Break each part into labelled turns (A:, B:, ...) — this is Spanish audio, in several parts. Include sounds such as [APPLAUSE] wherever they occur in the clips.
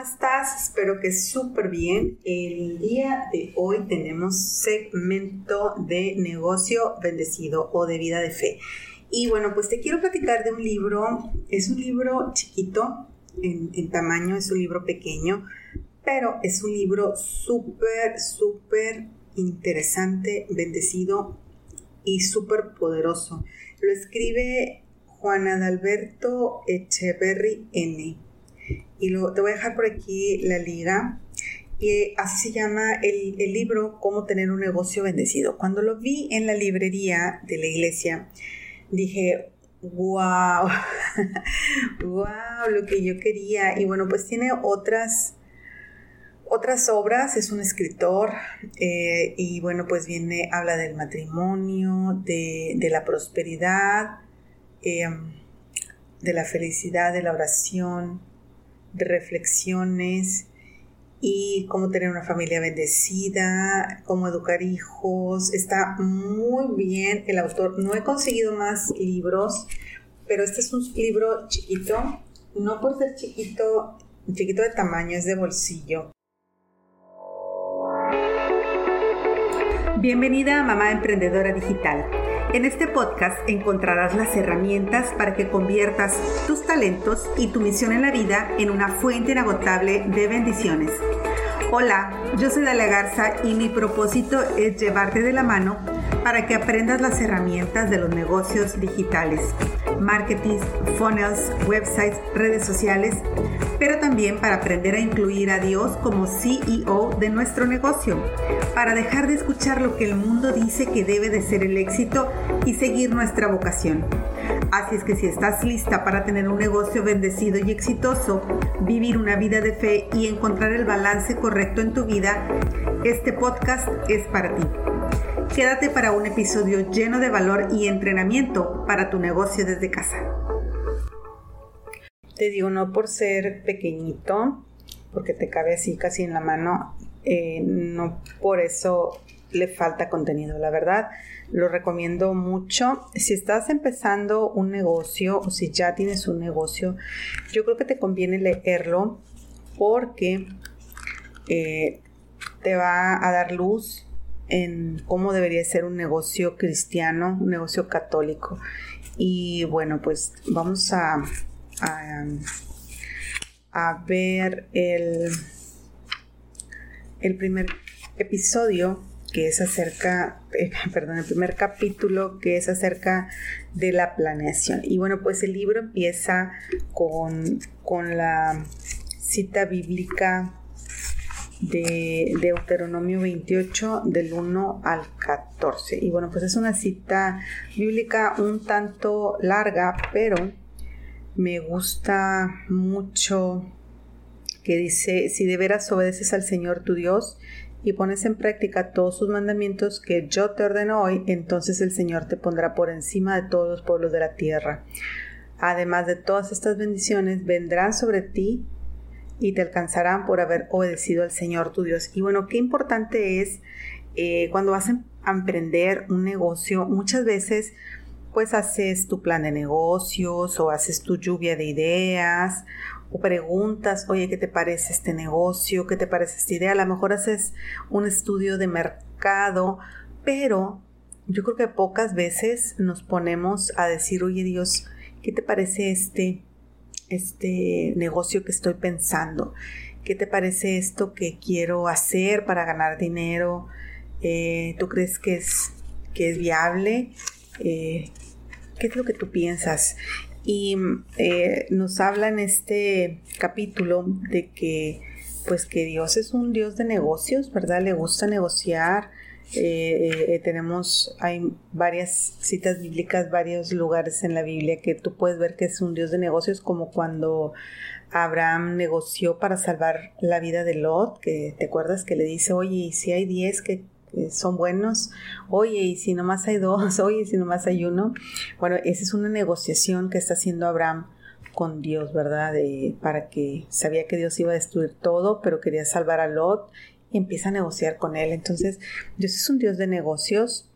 A: ¿cómo estás? Espero que súper bien. El día de hoy tenemos segmento de negocio bendecido o de vida de fe. Y bueno, pues te quiero platicar de un libro. Es un libro chiquito en, tamaño, es un libro pequeño, pero es un libro súper, súper interesante, bendecido y súper poderoso. Lo escribe Juana Adalberto Echeverry N. Y lo, te voy a dejar por aquí la liga. Y así se llama el, el libro Cómo tener un negocio bendecido. Cuando lo vi en la librería de la iglesia, dije, wow, wow, [LAUGHS] lo que yo quería. Y bueno, pues tiene otras otras obras, es un escritor eh, y bueno, pues viene, habla del matrimonio, de, la prosperidad, em, de la felicidad, de la oración, reflexiones y cómo tener una familia bendecida, cómo educar hijos. Está muy bien el autor. No he conseguido más libros, pero este es un libro chiquito, no por ser chiquito, chiquito de tamaño, es de bolsillo. Bienvenida a Mamá Emprendedora Digital. En este podcast encontrarás las herramientas para que conviertas tus talentos y tu misión en la vida en una fuente inagotable de bendiciones. Hola, yo soy Dalia Garza y mi propósito es llevarte de la mano para que aprendas las herramientas de los negocios digitales, marketing, funnels, websites, redes sociales, pero también para aprender a incluir a Dios como CEO de nuestro negocio, para dejar de escuchar lo que el mundo dice que debe de ser el éxito y seguir nuestra vocación. Así es que si estás lista para tener un negocio bendecido y exitoso, vivir una vida de fe y encontrar el balance correcto en tu vida, este podcast es para ti. Quédate para un episodio lleno de valor y entrenamiento para tu negocio desde casa. Te digo, no por ser pequeñito, porque te cabe así casi en la mano, eh, no por eso le falta contenido, la verdad. Lo recomiendo mucho. Si estás empezando un negocio o si ya tienes un negocio, yo creo que te conviene leerlo porque eh, te va a dar luz en cómo debería ser un negocio cristiano, un negocio católico. Y bueno, pues vamos a, a, ver el, el primer episodio que es acerca, eh, [LAUGHS] perdón, el primer capítulo que es acerca de la planeación. Y bueno, pues el libro empieza con, con la cita bíblica de Deuteronomio 28 del 1 al 14. Y bueno, pues es una cita bíblica un tanto larga, pero me gusta mucho que dice, si de veras obedeces al Señor tu Dios y pones en práctica todos sus mandamientos que yo te ordeno hoy, entonces el Señor te pondrá por encima de todos los pueblos de la tierra. Además de todas estas bendiciones, vendrán sobre ti y te alcanzarán por haber obedecido al Señor tu Dios. Y bueno, qué importante es eh, cuando vas a emprender un negocio, muchas veces pues haces tu plan de negocios o haces tu lluvia de ideas o preguntas, oye, ¿qué te parece este negocio? ¿Qué te parece esta idea? A lo mejor haces un estudio de mercado, pero yo creo que pocas veces nos ponemos a decir, oye Dios, ¿qué te parece este este negocio que estoy pensando. ¿Qué te parece esto que quiero hacer para ganar dinero? Eh, ¿Tú crees que es, que es viable? Eh, ¿Qué es lo que tú piensas? Y eh, nos habla en este capítulo de que pues que Dios es un Dios de negocios, ¿verdad? Le gusta negociar, eh, eh, tenemos, hay varias citas bíblicas, varios lugares en la Biblia que tú puedes ver que es un Dios de negocios, como cuando Abraham negoció para salvar la vida de Lot, que te acuerdas que le dice, oye, y si hay diez que son buenos, oye, y si nomás hay dos, [LAUGHS] oye, y si nomás hay uno. Bueno, esa es una negociación que está haciendo Abraham con Dios, ¿verdad? para que sabía que Dios iba a destruir todo, pero quería salvar a Lot empieza a negociar con él. Entonces, Dios es un Dios de negocios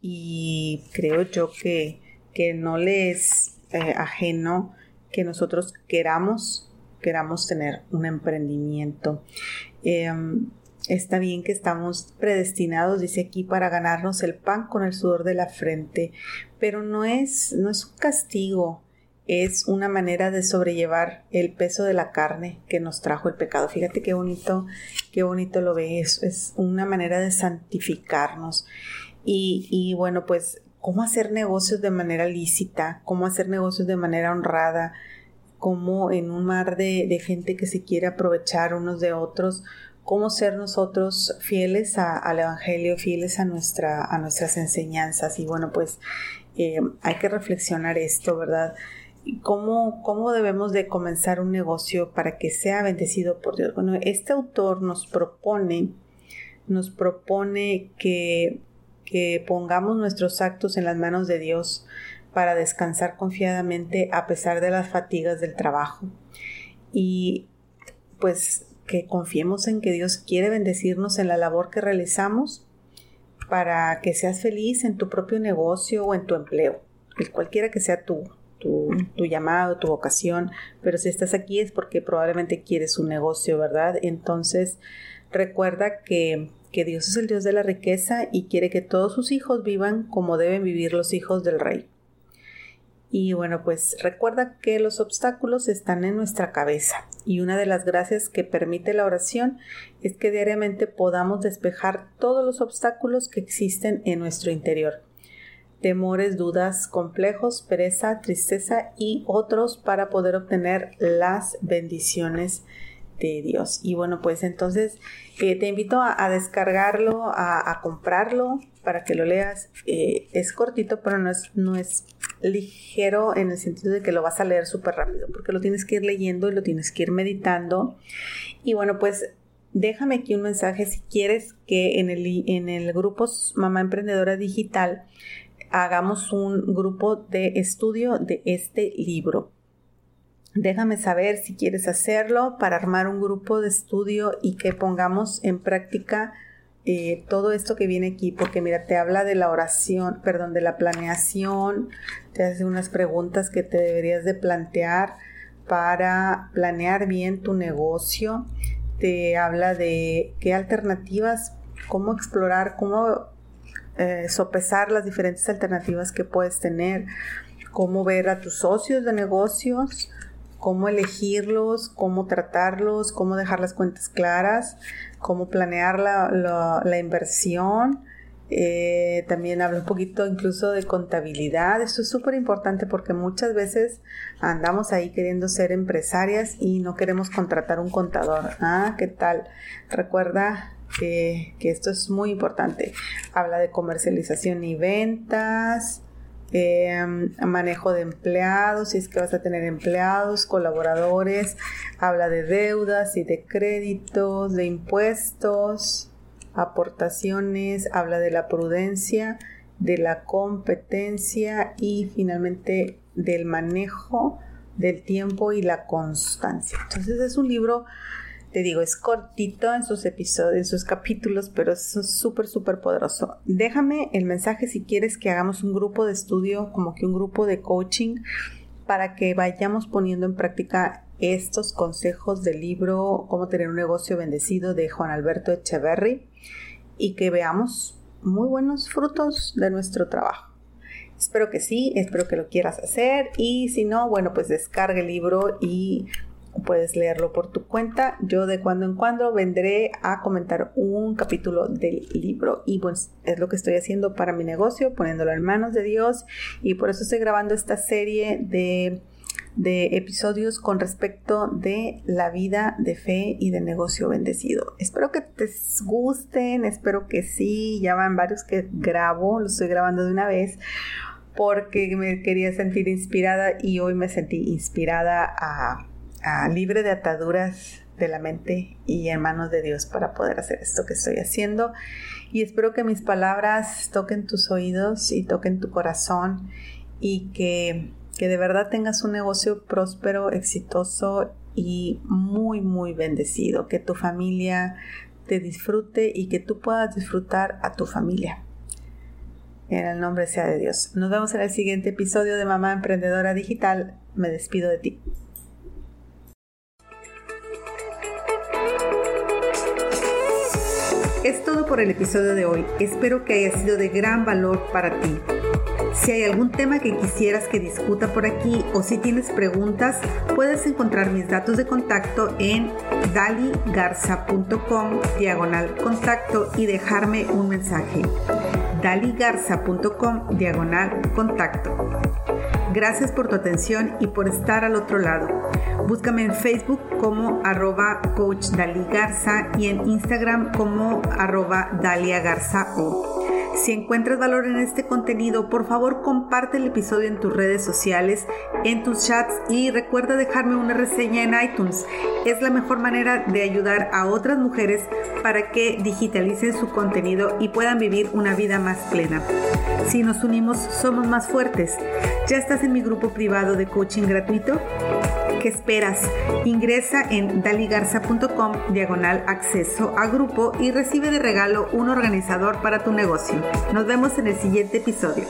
A: y creo yo que, que no le es eh, ajeno que nosotros queramos queramos tener un emprendimiento. Em, está bien que estamos predestinados, dice aquí, para ganarnos el pan con el sudor de la frente, pero no es, no es un castigo, es una manera de sobrellevar el peso de la carne que nos trajo el pecado. Fíjate qué bonito, qué bonito lo ves, es una manera de santificarnos. Y, y bueno, pues, ¿cómo hacer negocios de manera lícita? ¿Cómo hacer negocios de manera honrada? ¿Cómo en un mar de, gente que se quiere aprovechar unos de otros? cómo ser nosotros fieles al Evangelio, fieles a, nuestra, a nuestras enseñanzas. Y bueno, pues eh, hay que reflexionar esto, ¿verdad? ¿Cómo, ¿Cómo debemos de comenzar un negocio para que sea bendecido por Dios? Bueno, este autor nos propone, nos propone que, que pongamos nuestros actos en las manos de Dios para descansar confiadamente a pesar de las fatigas del trabajo. Y pues que confiemos en que Dios quiere bendecirnos en la labor que realizamos para que seas feliz en tu propio negocio o en tu empleo, cualquiera que sea tu, tu, llamado, tu vocación, pero si estás aquí es porque probablemente quieres un negocio, ¿verdad? Entonces, recuerda que, que Dios es el Dios de la riqueza y quiere que todos sus hijos vivan como deben vivir los hijos del rey. Y bueno, pues recuerda que los obstáculos están en nuestra cabeza y una de las gracias que permite la oración es que diariamente podamos despejar todos los obstáculos que existen en nuestro interior temores, dudas, complejos, pereza, tristeza y otros para poder obtener las bendiciones de Dios. Y bueno, pues entonces eh, te invito a, descargarlo, a, comprarlo para que lo leas. Eh, es cortito, pero no es, no es ligero en el sentido de que lo vas a leer súper rápido, porque lo tienes que ir leyendo y lo tienes que ir meditando. Y bueno, pues déjame aquí un mensaje si quieres que en el, en el grupo Mamá Emprendedora Digital hagamos un grupo de estudio de este libro. Déjame saber si quieres hacerlo para armar un grupo de estudio y que pongamos en práctica eh, todo esto que viene aquí, porque mira, te habla de la oración, perdón, de la planeación, te hace unas preguntas que te deberías de plantear para planear bien tu negocio, te habla de qué alternativas, cómo explorar, cómo eh, sopesar las diferentes alternativas que puedes tener, cómo ver a tus socios de negocios, cómo elegirlos, cómo tratarlos, cómo dejar las cuentas claras, cómo planear la, inversión. Eh, también habla un poquito incluso de contabilidad. Esto es súper importante porque muchas veces andamos ahí queriendo ser empresarias y no queremos contratar un contador. Ah, ¿qué tal? Recuerda que, esto es muy importante. Habla de comercialización y ventas, Em, manejo de empleados, si es que vas a tener empleados, colaboradores, habla de deudas y de créditos, de impuestos, aportaciones, habla de la prudencia, de la competencia y finalmente del manejo del tiempo y la constancia. Entonces es un libro te digo, es cortito en sus episodios, en sus capítulos, pero es súper, súper poderoso. Déjame el mensaje si quieres que hagamos un grupo de estudio, como que un grupo de coaching, para que vayamos poniendo en práctica estos consejos del libro Cómo tener un negocio bendecido de Juan Alberto Echeverry y que veamos muy buenos frutos de nuestro trabajo. Espero que sí, espero que lo quieras hacer y si no, bueno, pues descarga el libro y puedes leerlo por tu cuenta. Yo de cuando en cuando vendré a comentar un capítulo del libro y pues es lo que estoy haciendo para mi negocio, poniéndolo en manos de Dios y por eso estoy grabando esta serie de, de episodios con respecto de la vida de fe y de negocio bendecido. Espero que te gusten, espero que sí, ya van varios que grabo, lo estoy grabando de una vez porque me quería sentir inspirada y hoy me sentí inspirada a libre de ataduras de la mente y en manos de Dios para poder hacer esto que estoy haciendo. Y espero que mis palabras toquen tus oídos y toquen tu corazón y que, que de verdad tengas un negocio próspero, exitoso y muy, muy bendecido. Que tu familia te disfrute y que tú puedas disfrutar a tu familia. En el nombre sea de Dios. Nos vemos en el siguiente episodio de Mamá Emprendedora Digital. Me despido de ti. Por el episodio de hoy. Espero que haya sido de gran valor para ti. Si hay algún tema que quisieras que discuta por aquí o si tienes preguntas, puedes encontrar mis datos de contacto en daligarza.com diagonal contacto y dejarme un mensaje. daligarza.com diagonal contacto. Gracias por tu atención y por estar al otro lado. Búscame en Facebook como arroba coach Garza y en Instagram como arroba Dalia Garza O. Si encuentras valor en este contenido, por favor comparte el episodio en tus redes sociales, en tus chats y recuerda dejarme una reseña en iTunes. Es la mejor manera de ayudar a otras mujeres para que digitalicen su contenido y puedan vivir una vida más plena. Si nos unimos, somos más fuertes. ¿Ya estás en mi grupo privado de coaching gratuito? ¿Qué esperas? Ingresa en daligarza.com diagonal acceso a grupo y recibe de regalo un organizador para tu negocio. Nos vemos en el siguiente episodio.